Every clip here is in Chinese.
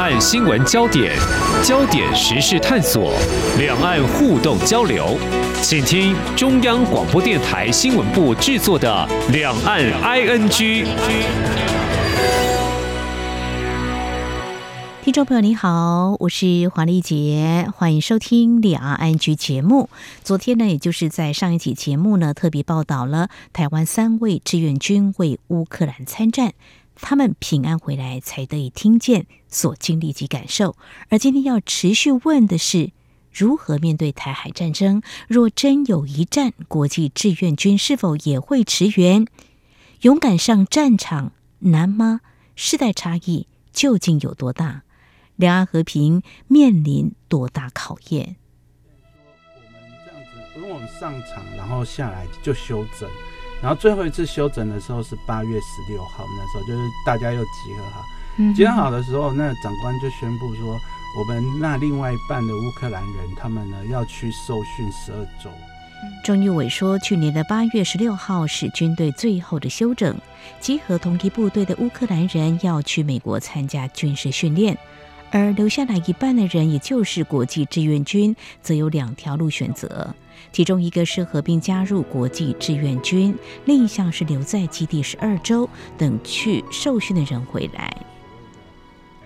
岸新闻焦点，焦点时事探索，两岸互动交流，请听中央广播电台新闻部制作的《两岸 ING》。听众朋友，你好，我是黄丽杰，欢迎收听《两岸 ING》节目。昨天呢，也就是在上一期节目呢，特别报道了台湾三位志愿军为乌克兰参战。他们平安回来，才得以听见所经历及感受。而今天要持续问的是，如何面对台海战争？若真有一战，国际志愿军是否也会驰援？勇敢上战场难吗？世代差异究竟有多大？两岸和平面临多大考验？我们这样子，因为我们上场，然后下来就休整。然后最后一次休整的时候是八月十六号，那时候就是大家又集合好，集合好的时候，那长官就宣布说，我们那另外一半的乌克兰人，他们呢要去受训十二周。钟玉伟说，去年的八月十六号是军队最后的休整，集合同一部队的乌克兰人要去美国参加军事训练。而留下来一半的人，也就是国际志愿军，则有两条路选择，其中一个是合并加入国际志愿军，另一项是留在基地十二周，等去受训的人回来。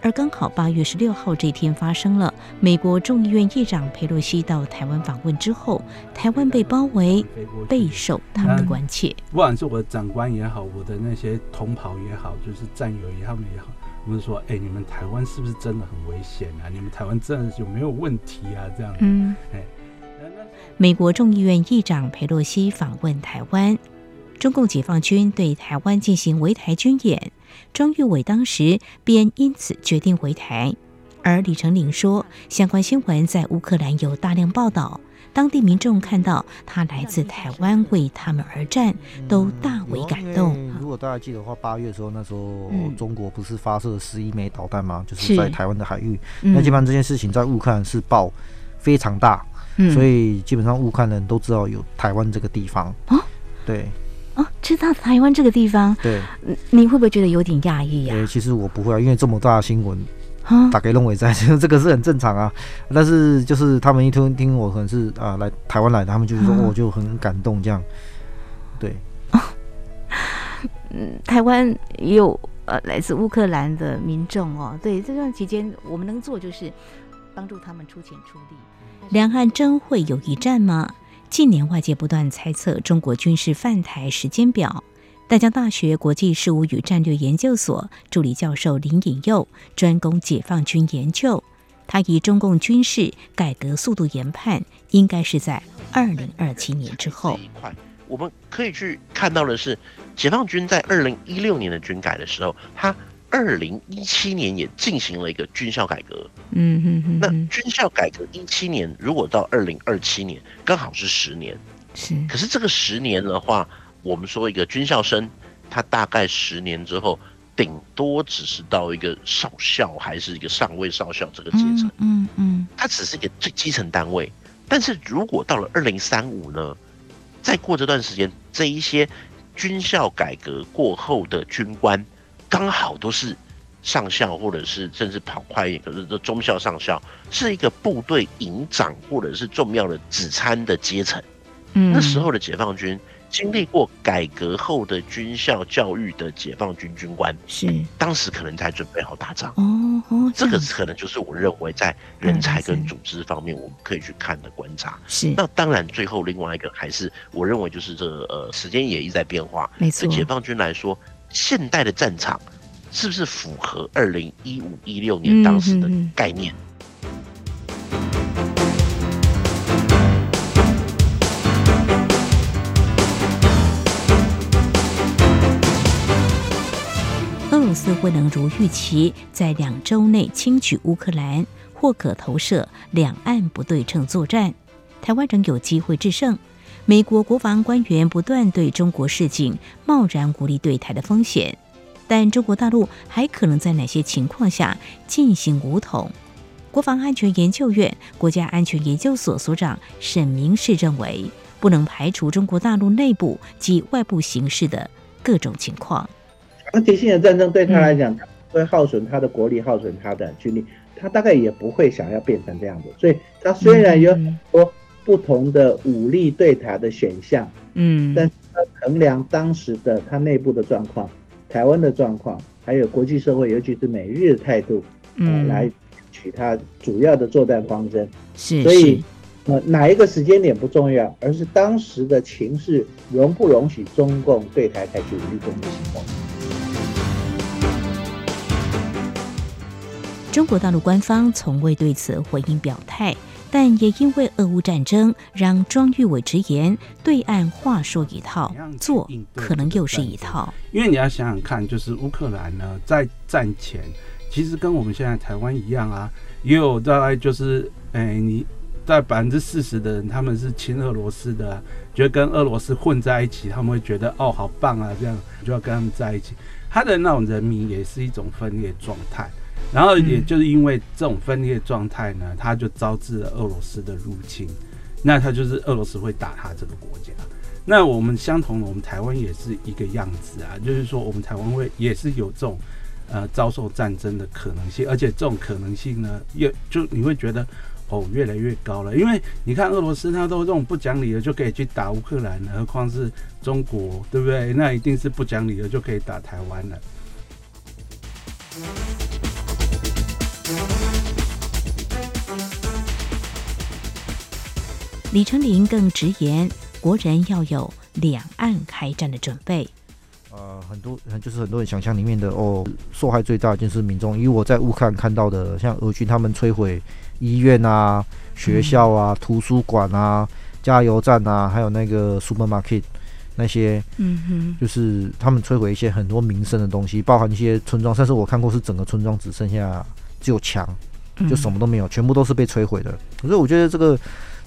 而刚好八月十六号这天发生了，美国众议院议长佩洛西到台湾访问之后，台湾被包围，备受他们的关切。不管是我的长官也好，我的那些同袍也好，就是战友也好，也好。我们说，哎，你们台湾是不是真的很危险啊？你们台湾真的有没有问题啊？这样子，嗯，哎，美国众议院议长佩洛西访问台湾，中共解放军对台湾进行围台军演，庄玉伟当时便因此决定回台，而李成林说，相关新闻在乌克兰有大量报道。当地民众看到他来自台湾为他们而战，都大为感动。如果大家记得的话，八月的时候，那时候中国不是发射十一枚导弹吗？就是在台湾的海域。那基本上这件事情在乌克兰是爆非常大，所以基本上乌克兰人都知道有台湾这个地方。哦，对，哦，知道台湾这个地方。对，你会不会觉得有点讶异呀？对，其实我不会啊，因为这么大的新闻。打给龙伟在，这个是很正常啊。但是就是他们一听听我可能是啊来台湾来的，他们就是说我就很感动这样。对，嗯，台湾也有呃来自乌克兰的民众哦。对，这段期间我们能做就是帮助他们出钱出力。两岸真会有一战吗？近年外界不断猜测中国军事犯台时间表。淡江大学国际事务与战略研究所助理教授林引佑专攻解放军研究，他以中共军事改革速度研判，应该是在二零二七年之后。我们可以去看到的是，解放军在二零一六年的军改的时候，他二零一七年也进行了一个军校改革。嗯嗯嗯。那军校改革一七年，如果到二零二七年，刚好是十年。是。可是这个十年的话。我们说一个军校生，他大概十年之后，顶多只是到一个少校，还是一个上尉少校这个阶层。嗯嗯，他只是一个最基层单位。但是如果到了二零三五呢，再过这段时间，这一些军校改革过后的军官，刚好都是上校，或者是甚至跑快一点，可是这中校上校，是一个部队营长或者是重要的指参的阶层。嗯，那时候的解放军。经历过改革后的军校教育的解放军军官，是当时可能才准备好打仗哦。哦，这个可能就是我认为在人才跟组织方面我们可以去看的观察。是，那当然最后另外一个还是我认为就是这呃时间也一直在变化。没错，对解放军来说，现代的战场是不是符合二零一五一六年当时的概念？嗯嗯似未能如预期在两周内轻取乌克兰，或可投射两岸不对称作战，台湾仍有机会制胜。美国国防官员不断对中国示警，贸然鼓励对台的风险，但中国大陆还可能在哪些情况下进行武统？国防安全研究院国家安全研究所所长沈明世认为，不能排除中国大陆内部及外部形势的各种情况。长期性的战争对他来讲，会耗损他的国力，耗损他的军力，他大概也不会想要变成这样子。所以，他虽然有很多不同的武力对台的选项，嗯，但是他衡量当时的他内部的状况、台湾的状况，还有国际社会，尤其是美日的态度，嗯、呃，来取他主要的作战方针。是，所以。呃，哪一个时间点不重要，而是当时的情势容不容许中共对台采取武力攻击行动。中国大陆官方从未对此回应表态，但也因为俄乌战争，让庄玉伟直言，对岸话说一套，做可能又是一套。因为你要想想看，就是乌克兰呢，在战前其实跟我们现在台湾一样啊，也有大概就是，哎，你。在百分之四十的人，他们是亲俄罗斯的，觉得跟俄罗斯混在一起，他们会觉得哦，好棒啊，这样就要跟他们在一起。他的那种人民也是一种分裂状态，然后也就是因为这种分裂状态呢，他就招致了俄罗斯的入侵。那他就是俄罗斯会打他这个国家。那我们相同的，我们台湾也是一个样子啊，就是说我们台湾会也是有这种呃遭受战争的可能性，而且这种可能性呢，越就你会觉得。哦，越来越高了，因为你看俄罗斯，他都这种不讲理的就可以去打乌克兰了，何况是中国，对不对？那一定是不讲理的就可以打台湾了。李成林更直言，国人要有两岸开战的准备。呃，很多就是很多人想象里面的哦，受害最大的就是民众，因为我在乌克兰看到的，像俄军他们摧毁。医院啊，学校啊，嗯、图书馆啊，加油站啊，还有那个 supermarket 那些，嗯哼，就是他们摧毁一些很多民生的东西，包含一些村庄，甚至我看过是整个村庄只剩下只有墙，就什么都没有，全部都是被摧毁的。可是我觉得这个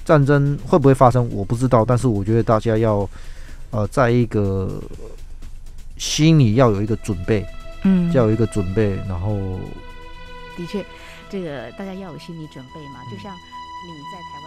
战争会不会发生，我不知道，但是我觉得大家要呃，在一个心里要有一个准备，嗯，要有一个准备，然后的确。这个大家要有心理准备嘛，就像你在台湾。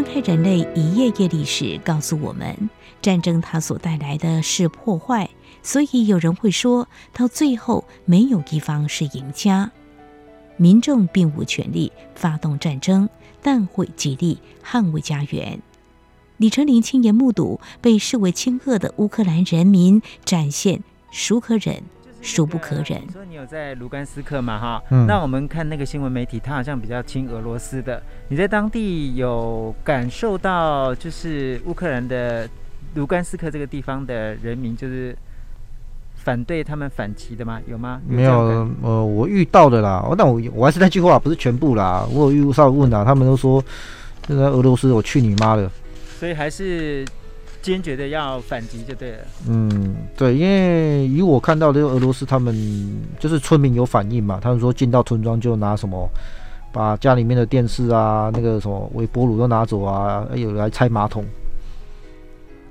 翻开人类一页页历史，告诉我们，战争它所带来的是破坏，所以有人会说，到最后没有一方是赢家。民众并无权利发动战争，但会极力捍卫家园。李成林亲眼目睹被视为亲恶的乌克兰人民展现，孰可忍？孰不可忍？你说你有在卢甘斯克嘛？哈、嗯，那我们看那个新闻媒体，他好像比较亲俄罗斯的。你在当地有感受到，就是乌克兰的卢甘斯克这个地方的人民，就是反对他们反击的吗？有吗？有没有，呃，我遇到的啦。那我我还是那句话，不是全部啦。我有遇上问啊，他们都说，现在俄罗斯，我去你妈的！所以还是。坚决的要反击就对了。嗯，对，因为以我看到的俄罗斯，他们就是村民有反应嘛，他们说进到村庄就拿什么，把家里面的电视啊、那个什么微波炉都拿走啊，有来拆马桶。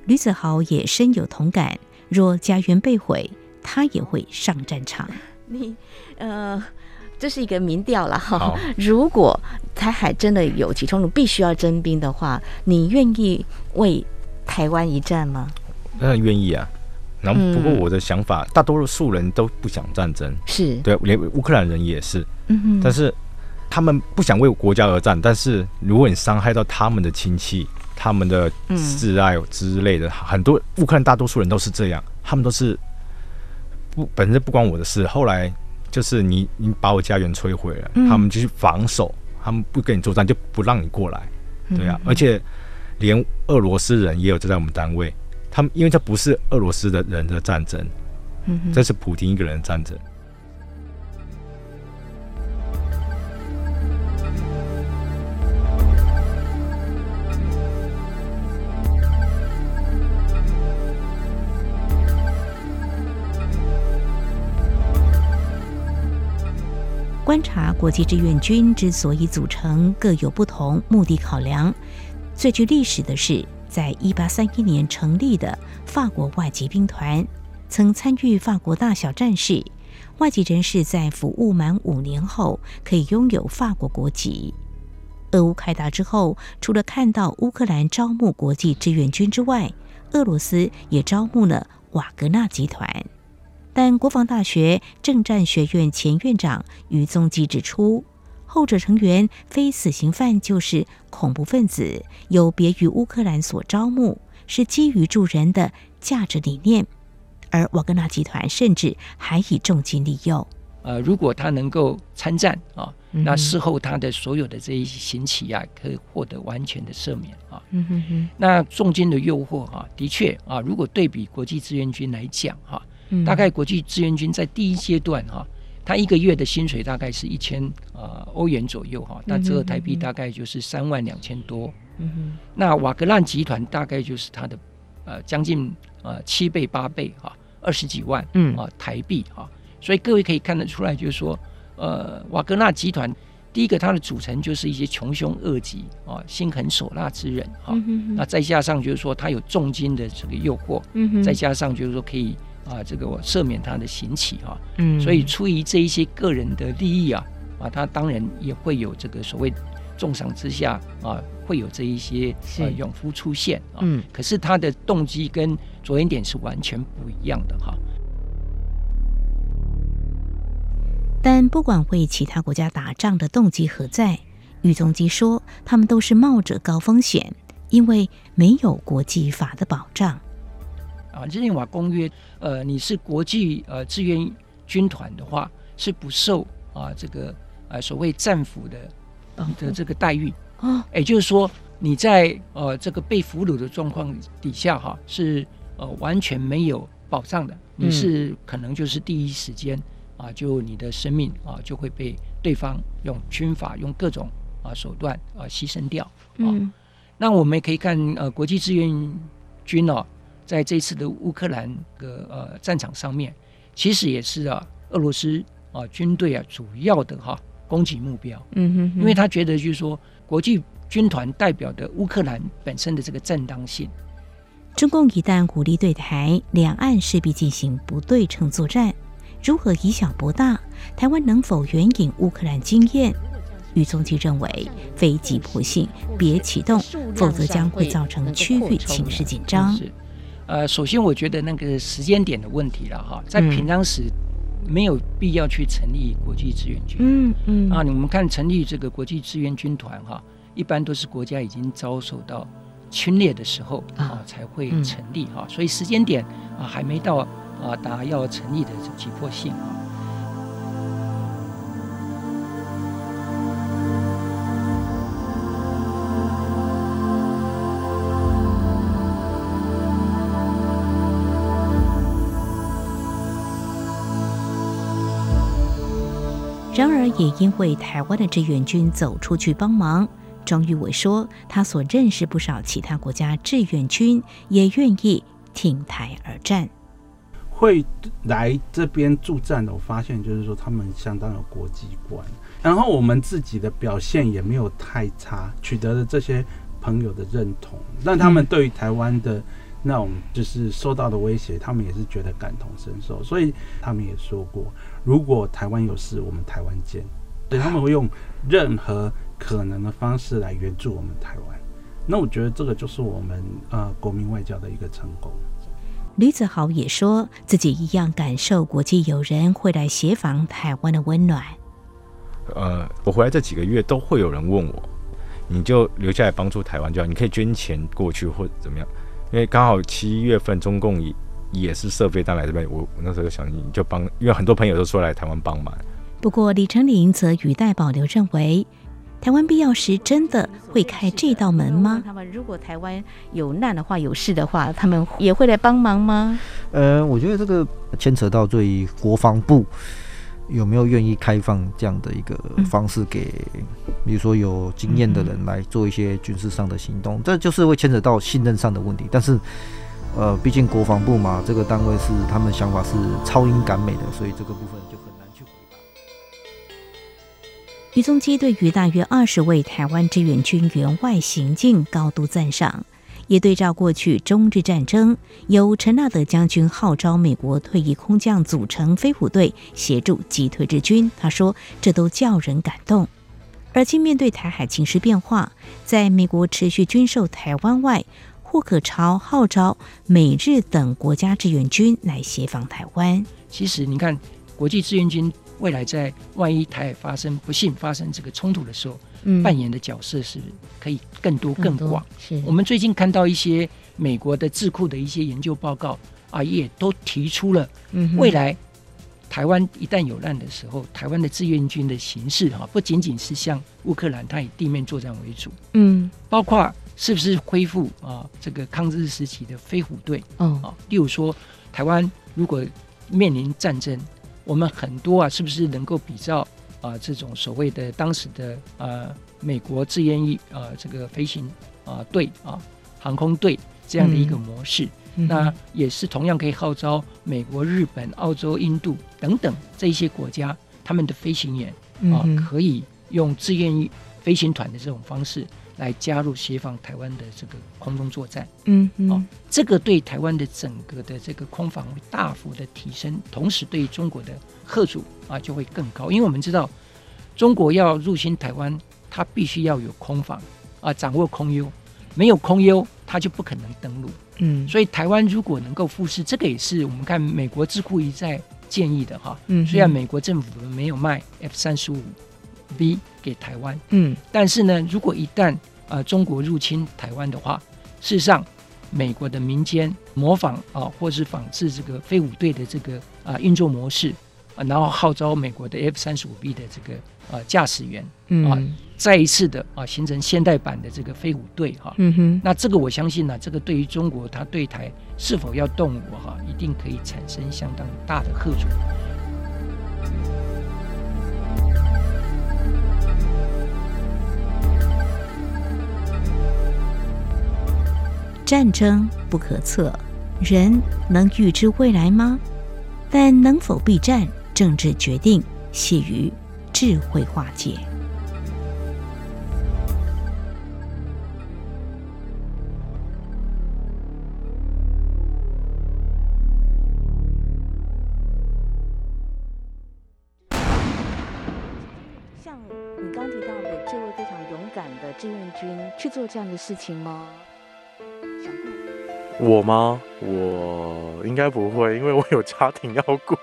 吕子豪也深有同感，若家园被毁，他也会上战场。你呃，这是一个民调了哈。如果台海真的有起冲突，必须要征兵的话，你愿意为？台湾一战吗？当然愿意啊。然后，不过我的想法，嗯、大多数人都不想战争，是对，连乌克兰人也是。嗯哼。但是他们不想为国家而战，但是如果你伤害到他们的亲戚、他们的挚爱之类的，嗯、很多乌克兰大多数人都是这样，他们都是不本身不关我的事。后来就是你你把我家园摧毁了，嗯、他们就去防守，他们不跟你作战，就不让你过来。对啊，嗯、而且。连俄罗斯人也有在我们单位，他们因为这不是俄罗斯的人的战争，这是普京一个人的战争。观察国际志愿军之所以组成，各有不同目的考量。最具历史的是，在一八三一年成立的法国外籍兵团，曾参与法国大小战事。外籍人士在服务满五年后，可以拥有法国国籍。俄乌开打之后，除了看到乌克兰招募国际志愿军之外，俄罗斯也招募了瓦格纳集团。但国防大学政战学院前院长于宗基指出，后者成员非死刑犯就是恐怖分子，有别于乌克兰所招募，是基于助人的价值理念。而瓦格纳集团甚至还以重金利诱。呃，如果他能够参战啊，那事后他的所有的这一些刑期啊，可以获得完全的赦免啊。嗯哼哼。那重金的诱惑啊，的确啊，如果对比国际志愿军来讲哈，大概国际志愿军在第一阶段哈，他一个月的薪水大概是一千呃欧元左右哈，那折合台币大概就是三万两千多。嗯哼。那瓦格纳集团大概就是他的呃将近呃七倍八倍哈，二十几万嗯啊台币哈。所以各位可以看得出来，就是说，呃，瓦格纳集团第一个它的组成就是一些穷凶恶极啊、心狠手辣之人哈、嗯哼哼。那再加上就是说，他有重金的这个诱惑，嗯、哼再加上就是说可以啊，这个我赦免他的刑期啊。嗯。所以出于这一些个人的利益啊，啊，他当然也会有这个所谓重赏之下啊，会有这一些啊勇夫出现啊。嗯。可是他的动机跟着眼点是完全不一样的哈。但不管为其他国家打仗的动机何在，余宗基说，他们都是冒着高风险，因为没有国际法的保障。啊，日内瓦公约，呃，你是国际呃志愿军团的话，是不受啊这个呃所谓战俘的的这个待遇啊，也就是说你在呃这个被俘虏的状况底下哈，是呃完全没有保障的，你是可能就是第一时间。啊，就你的生命啊，就会被对方用军法、用各种啊手段啊牺牲掉啊。嗯、那我们也可以看呃，国际志愿军哦、啊，在这次的乌克兰的呃战场上面，其实也是啊，俄罗斯啊军队啊主要的哈、啊、攻击目标。嗯哼，哼，因为他觉得就是说，国际军团代表的乌克兰本身的这个正当性。中共一旦武力对台，两岸势必进行不对称作战。如何以小博大？台湾能否援引乌克兰经验？余宗基认为，非急迫性别启动，否则将会造成区域情势紧张。是，呃，首先我觉得那个时间点的问题了哈，在平常时没有必要去成立国际志愿军。嗯嗯。啊，你们看成立这个国际志愿军团哈，一般都是国家已经遭受到侵略的时候啊才会成立哈，所以时间点啊还没到。啊，达要成立的这急迫性啊！然而，也因为台湾的志愿军走出去帮忙，庄玉伟说，他所认识不少其他国家志愿军也愿意挺台而战。会来这边助战的，我发现就是说他们相当有国际观，然后我们自己的表现也没有太差，取得了这些朋友的认同，让他们对于台湾的那种就是受到的威胁，他们也是觉得感同身受，所以他们也说过，如果台湾有事，我们台湾见，所以他们会用任何可能的方式来援助我们台湾。那我觉得这个就是我们呃国民外交的一个成功。吕子豪也说自己一样感受国际友人会来协防台湾的温暖。呃，我回来这几个月都会有人问我，你就留下来帮助台湾就好，你可以捐钱过去或者怎么样。因为刚好七月份中共也也是设飞弹来这边，我我那时候想你就帮，因为很多朋友都说来台湾帮忙。不过李成林则语带保留认为。台湾必要时真的会开这道门吗？他们如果台湾有难的话、有事的话，他们也会来帮忙吗？呃，我觉得这个牵扯到对于国防部有没有愿意开放这样的一个方式给，比如说有经验的人来做一些军事上的行动，这就是会牵扯到信任上的问题。但是，呃，毕竟国防部嘛，这个单位是他们的想法是超英赶美的，所以这个部分就很难去回答。李宗基对于大约二十位台湾志愿军员外行径高度赞赏，也对照过去中日战争由陈纳德将军号召美国退役空降组成飞虎队协助击退日军，他说这都叫人感动。而今面对台海情势变化，在美国持续军售台湾外，或可朝号召美日等国家志愿军来协防台湾。其实，你看，国际志愿军未来在万一台海发生不幸发生这个冲突的时候，嗯、扮演的角色是可以更多更广。是我们最近看到一些美国的智库的一些研究报告啊，也都提出了未来台湾一旦有难的时候，台湾的志愿军的形式哈，不仅仅是像乌克兰，它以地面作战为主，嗯，包括。是不是恢复啊？这个抗日时期的飞虎队，嗯啊，例如说台湾如果面临战争，我们很多啊，是不是能够比照啊这种所谓的当时的呃美国志愿役啊这个飞行啊队啊航空队这样的一个模式？嗯、那也是同样可以号召美国、日本、澳洲、印度等等这一些国家，他们的飞行员啊可以用志愿役飞行团的这种方式。来加入协防台湾的这个空中作战，嗯，嗯，哦，这个对台湾的整个的这个空防会大幅的提升，同时对中国的贺阻啊就会更高，因为我们知道中国要入侵台湾，它必须要有空防啊，掌握空优，没有空优，它就不可能登陆，嗯，所以台湾如果能够复试，这个也是我们看美国智库一再建议的哈，嗯，虽然美国政府没有卖 F 三十五 B 给台湾，嗯，但是呢，如果一旦呃，中国入侵台湾的话，事实上，美国的民间模仿啊，或是仿制这个飞虎队的这个啊运作模式啊，然后号召美国的 F 三十五 B 的这个啊驾驶员啊，再一次的啊形成现代版的这个飞虎队哈。嗯哼。那这个我相信呢，这个对于中国它对台是否要动武哈，一定可以产生相当大的吓阻。战争不可测，人能预知未来吗？但能否避战，政治决定系于智慧化解。像你刚提到的这位非常勇敢的志愿军，去做这样的事情吗？我吗？我应该不会，因为我有家庭要顾。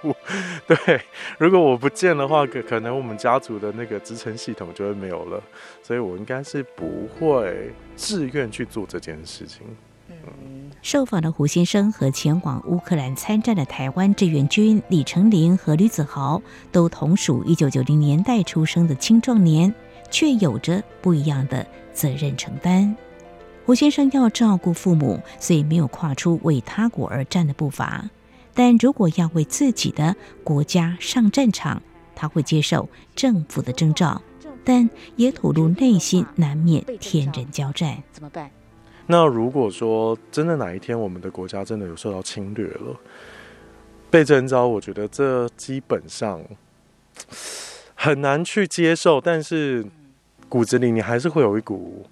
对，如果我不见的话，可可能我们家族的那个支撑系统就会没有了，所以我应该是不会自愿去做这件事情。嗯，受访的胡先生和前往乌克兰参战的台湾志愿军李成林和吕子豪，都同属一九九零年代出生的青壮年，却有着不一样的责任承担。胡先生要照顾父母，所以没有跨出为他国而战的步伐。但如果要为自己的国家上战场，他会接受政府的征召，但也吐露内心难免天人交战。怎么办？那如果说真的哪一天我们的国家真的有受到侵略了，被征召，我觉得这基本上很难去接受。但是骨子里你还是会有一股。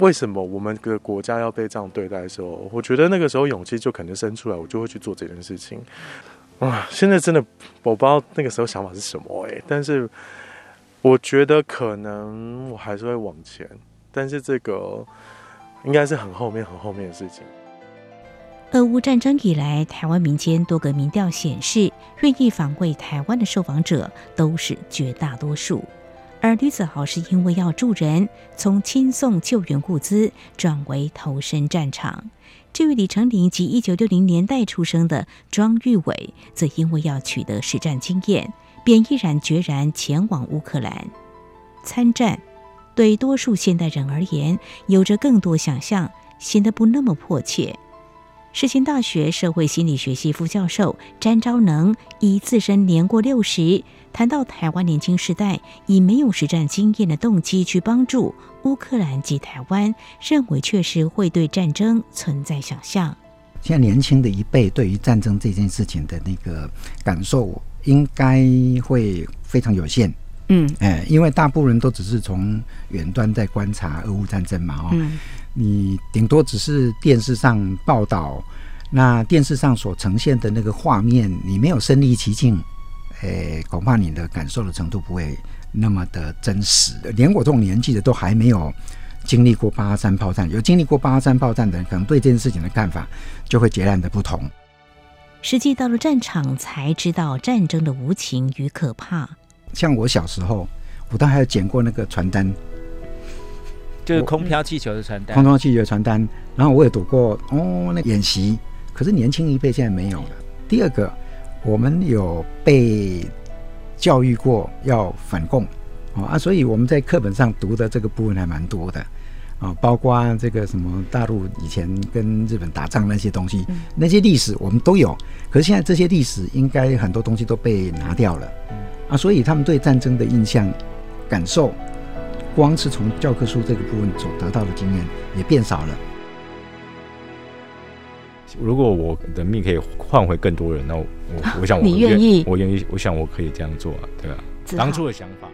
为什么我们的国家要被这样对待的时候，我觉得那个时候勇气就可能生出来，我就会去做这件事情。啊，现在真的我不知道那个时候想法是什么诶、但是我觉得可能我还是会往前，但是这个应该是很后面很后面的事情。俄乌战争以来，台湾民间多个民调显示，愿意防卫台湾的受访者都是绝大多数。而吕子豪是因为要助人，从亲送救援物资转为投身战场。至于李成林及一九六零年代出生的庄玉伟，则因为要取得实战经验，便毅然决然前往乌克兰参战。对多数现代人而言，有着更多想象，显得不那么迫切。世新大学社会心理学系副教授詹昭能以自身年过六十，谈到台湾年轻世代以没有实战经验的动机去帮助乌克兰及台湾，认为确实会对战争存在想象。现在年轻的一辈对于战争这件事情的那个感受，应该会非常有限。嗯，哎，因为大部分人都只是从远端在观察俄乌战争嘛，哦，嗯，你顶多只是电视上报道，那电视上所呈现的那个画面，你没有身临其境，哎，恐怕你的感受的程度不会那么的真实。连我这种年纪的都还没有经历过八二三炮战，有经历过八二三炮战的人，可能对这件事情的看法就会截然的不同。实际到了战场，才知道战争的无情与可怕。像我小时候，我都还有捡过那个传单，就是空飘气球的传单，空飘气球的传单。然后我也读过哦，那演习。可是年轻一辈现在没有了。第二个，我们有被教育过要反共啊，所以我们在课本上读的这个部分还蛮多的。啊，包括这个什么大陆以前跟日本打仗那些东西，嗯、那些历史我们都有。可是现在这些历史应该很多东西都被拿掉了，嗯、啊，所以他们对战争的印象、感受，光是从教科书这个部分所得到的经验也变少了。如果我的命可以换回更多人，那我我想我 你愿意，我愿意，我想我可以这样做啊，对吧？好当初的想法，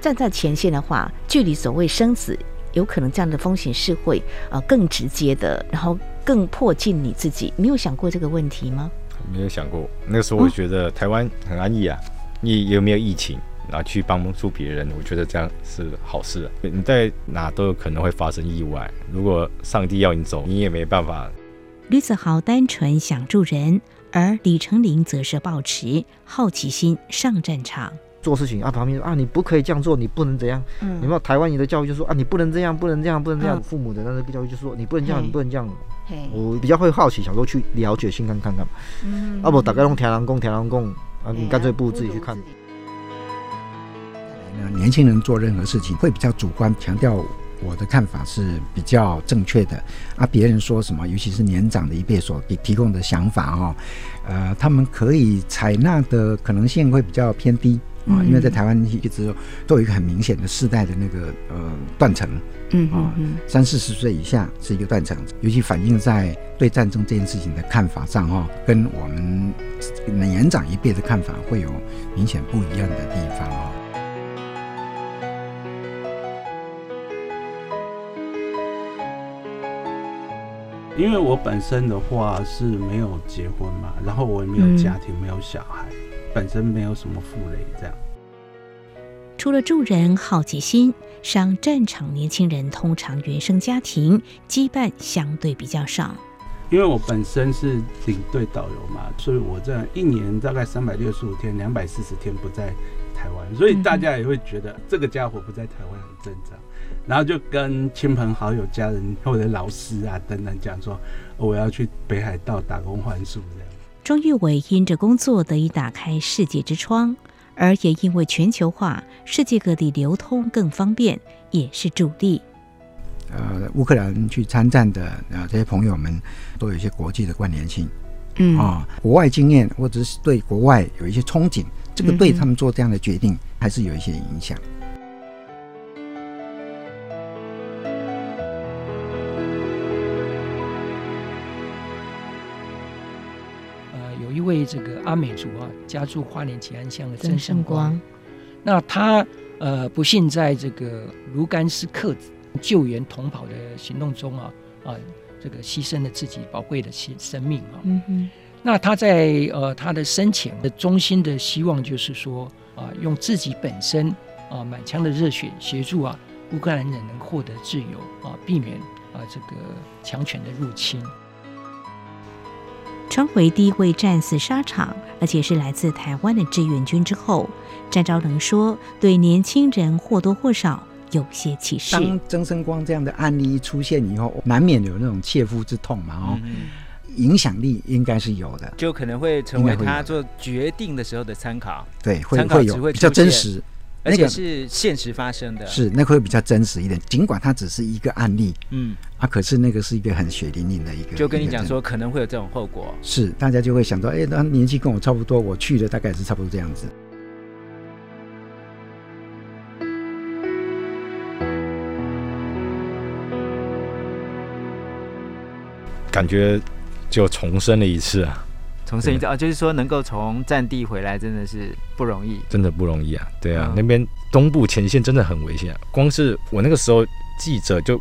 站在前线的话，距离所谓生死。有可能这样的风险是会呃更直接的，然后更迫近你自己。你有想过这个问题吗？没有想过。那个时候我觉得台湾很安逸啊，哦、你有没有疫情，然后去帮助别人，我觉得这样是好事。你在哪都有可能会发生意外，如果上帝要你走，你也没办法。吕子豪单纯想助人，而李成林则是抱持好奇心上战场。做事情啊，旁边说啊，你不可以这样做，你不能怎样。嗯，有没有台湾人的教育就说啊，你不能这样，不能这样，不能这样。嗯、父母的那个教育就说你不能这样，你不能这样。嘿我比较会好奇，想说去了解、新看看看。嗯，啊不，大概用天狼宫，天狼宫啊，你干脆不如自己去看。年轻人做任何事情会比较主观，强调我的看法是比较正确的。啊，别人说什么，尤其是年长的一辈所给提供的想法哦，呃，他们可以采纳的可能性会比较偏低。啊，因为在台湾一直都有一个很明显的世代的那个呃断层，嗯啊，三四十岁以下是一个断层，尤其反映在对战争这件事情的看法上哈，跟我们年长一辈的看法会有明显不一样的地方啊。因为我本身的话是没有结婚嘛，然后我也没有家庭，没有小孩。本身没有什么负累，这样。除了助人好奇心，上战场年轻人通常原生家庭羁绊相对比较少。因为我本身是领队导游嘛，所以我这样一年大概三百六十五天，两百四十天不在台湾，所以大家也会觉得这个家伙不在台湾很正常。然后就跟亲朋好友、家人或者老师啊等等讲说，我要去北海道打工换宿这样。庄玉伟因着工作得以打开世界之窗，而也因为全球化，世界各地流通更方便，也是助力。呃，乌克兰去参战的呃这些朋友们，都有一些国际的关联性，嗯。啊，国外经验或者是对国外有一些憧憬，这个对他们做这样的决定还是有一些影响。一位这个阿美族啊，家住花莲吉安乡的曾胜光，那他呃不幸在这个卢甘斯克救援同袍的行动中啊啊，这个牺牲了自己宝贵的生生命啊。那他在呃他的生前的衷心的希望就是说啊，用自己本身啊满腔的热血协助啊乌克兰人能获得自由啊，避免啊这个强权的入侵。穿回第一位战死沙场，而且是来自台湾的志愿军之后，詹昭能说，对年轻人或多或少有些歧视。当曾生光这样的案例一出现以后，难免有那种切肤之痛嘛，哦，嗯、影响力应该是有的，就可能会成为他做决定的时候的参考。对，会会有比较真实。而且是现实发生的，是那个会比较真实一点。尽管它只是一个案例，嗯啊，可是那个是一个很血淋淋的一个。就跟你讲说，可能会有这种后果。是，大家就会想到，哎，他年纪跟我差不多，我去的大概是差不多这样子。感觉就重生了一次啊！重生一次啊，就是说能够从战地回来，真的是不容易，真的不容易啊。对啊，嗯、那边东部前线真的很危险，光是我那个时候记者就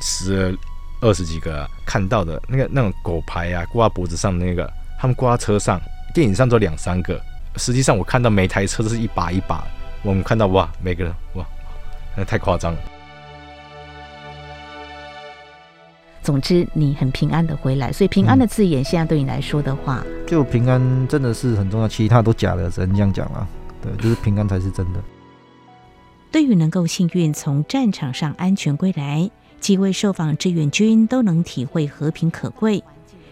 死了二十几个、啊，看到的那个那种狗牌啊，挂脖子上的那个，他们挂车上，电影上都两三个，实际上我看到每台车都是一把一把，我们看到哇，每个人哇，那太夸张了。总之，你很平安的回来，所以平安的字眼，现在对你来说的话，嗯、就平安真的是很重要，其他都假的，只能这样讲了。对，就是平安才是真的。对于能够幸运从战场上安全归来，几位受访志愿军都能体会和平可贵。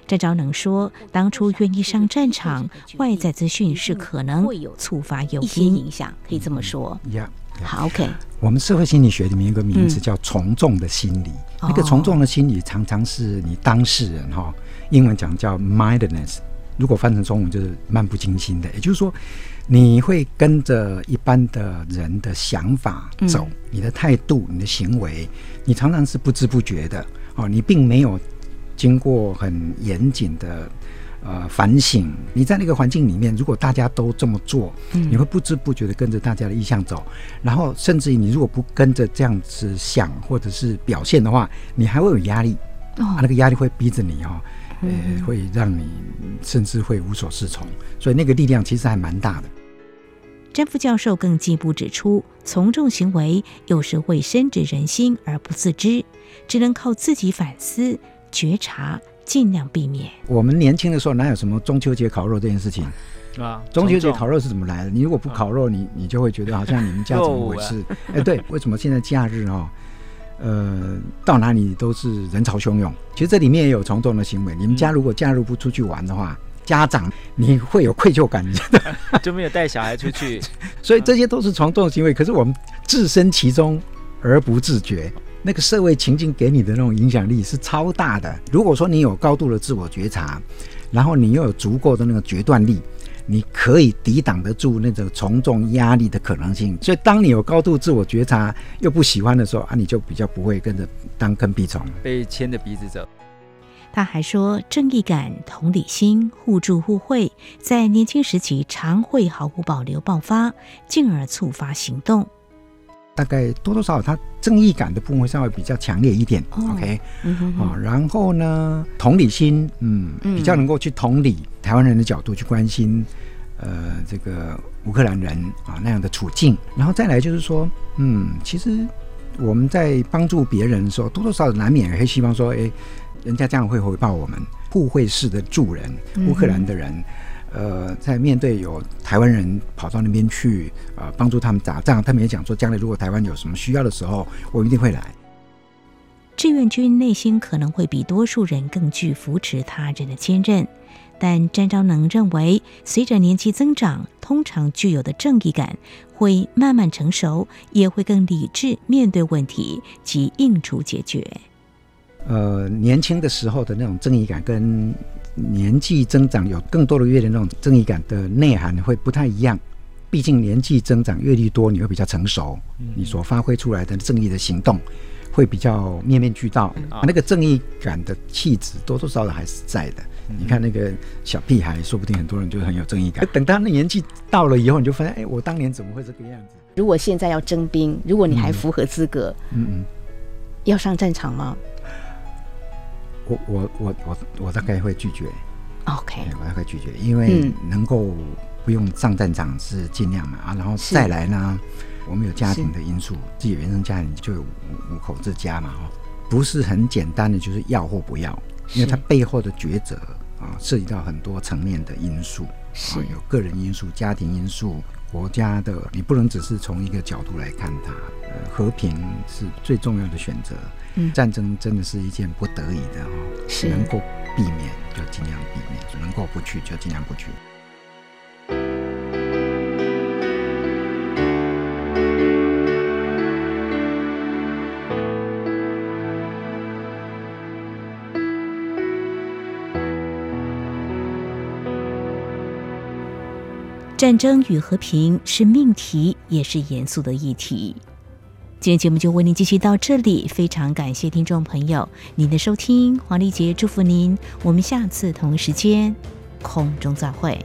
詹昭能说，当初愿意上战场，外在资讯是可能会有触发有一些影响，可以这么说。Yeah. 好，OK。我们社会心理学里面有个名字叫从众的心理，嗯、那个从众的心理常常是你当事人哈，英文讲叫 mindedness，如果翻成中文就是漫不经心的，也就是说你会跟着一般的人的想法走，嗯、你的态度、你的行为，你常常是不知不觉的哦，你并没有经过很严谨的。呃，反省，你在那个环境里面，如果大家都这么做，嗯，你会不知不觉的跟着大家的意向走，然后甚至于你如果不跟着这样子想或者是表现的话，你还会有压力，哦，啊，那个压力会逼着你哦，呃，会让你甚至会无所适从，所以那个力量其实还蛮大的。詹副教授更进一步指出，从众行为有时会深植人心而不自知，只能靠自己反思觉察。尽量避免。我们年轻的时候哪有什么中秋节烤肉这件事情啊？中秋节烤肉是怎么来的？你如果不烤肉，你你就会觉得好像你们家 怎么回事？哎，对，为什么现在假日哦，呃，到哪里都是人潮汹涌？其实这里面也有从众的行为。你们家如果假日不出去玩的话，家长你会有愧疚感，就没有带小孩出去，所以这些都是从众的行为。可是我们置身其中而不自觉。那个社会情境给你的那种影响力是超大的。如果说你有高度的自我觉察，然后你又有足够的那个决断力，你可以抵挡得住那种从众压力的可能性。所以，当你有高度自我觉察又不喜欢的时候啊，你就比较不会跟着当跟屁虫，被牵着鼻子走。他还说，正义感、同理心、互助互惠，在年轻时期常会毫无保留爆发，进而触发行动。大概多多少少，他正义感的部分会稍微比较强烈一点。哦、OK，啊、然后呢，同理心，嗯，嗯比较能够去同理台湾人的角度去关心，呃，这个乌克兰人啊那样的处境。然后再来就是说，嗯，其实我们在帮助别人的时候，多多少少难免也会希望说，哎，人家这样会回报我们，互惠式的助人，乌克兰的人。嗯呃，在面对有台湾人跑到那边去啊，呃，帮助他们打仗，他们也讲说，将来如果台湾有什么需要的时候，我一定会来。志愿军内心可能会比多数人更具扶持他人的坚韧，但詹昭能认为，随着年纪增长，通常具有的正义感会慢慢成熟，也会更理智面对问题及应处解决。呃，年轻的时候的那种正义感跟。年纪增长，有更多的阅历，那种正义感的内涵会不太一样。毕竟年纪增长，阅历多，你会比较成熟，你所发挥出来的正义的行动会比较面面俱到。那个正义感的气质，多多少少还是在的。你看那个小屁孩，说不定很多人就很有正义感。等他那年纪到了以后，你就发现，哎，我当年怎么会这个样子？如果现在要征兵，如果你还符合资格，嗯嗯，要上战场吗？我我我我我大概会拒绝，OK，我大概拒绝，因为能够不用上战场是尽量嘛啊，然后再来呢，我们有家庭的因素，自己原生家庭就有五五口之家嘛哈，不是很简单的就是要或不要，因为它背后的抉择啊，涉及到很多层面的因素，是。有个人因素、家庭因素、国家的，你不能只是从一个角度来看它，呃，和平是最重要的选择。嗯，战争真的是一件不得已的哦，是能够避免就尽量避免，能够不去就尽量不去。战争与和平是命题，也是严肃的议题。今天节目就为您继续到这里，非常感谢听众朋友您的收听，黄丽杰祝福您，我们下次同一时间空中再会。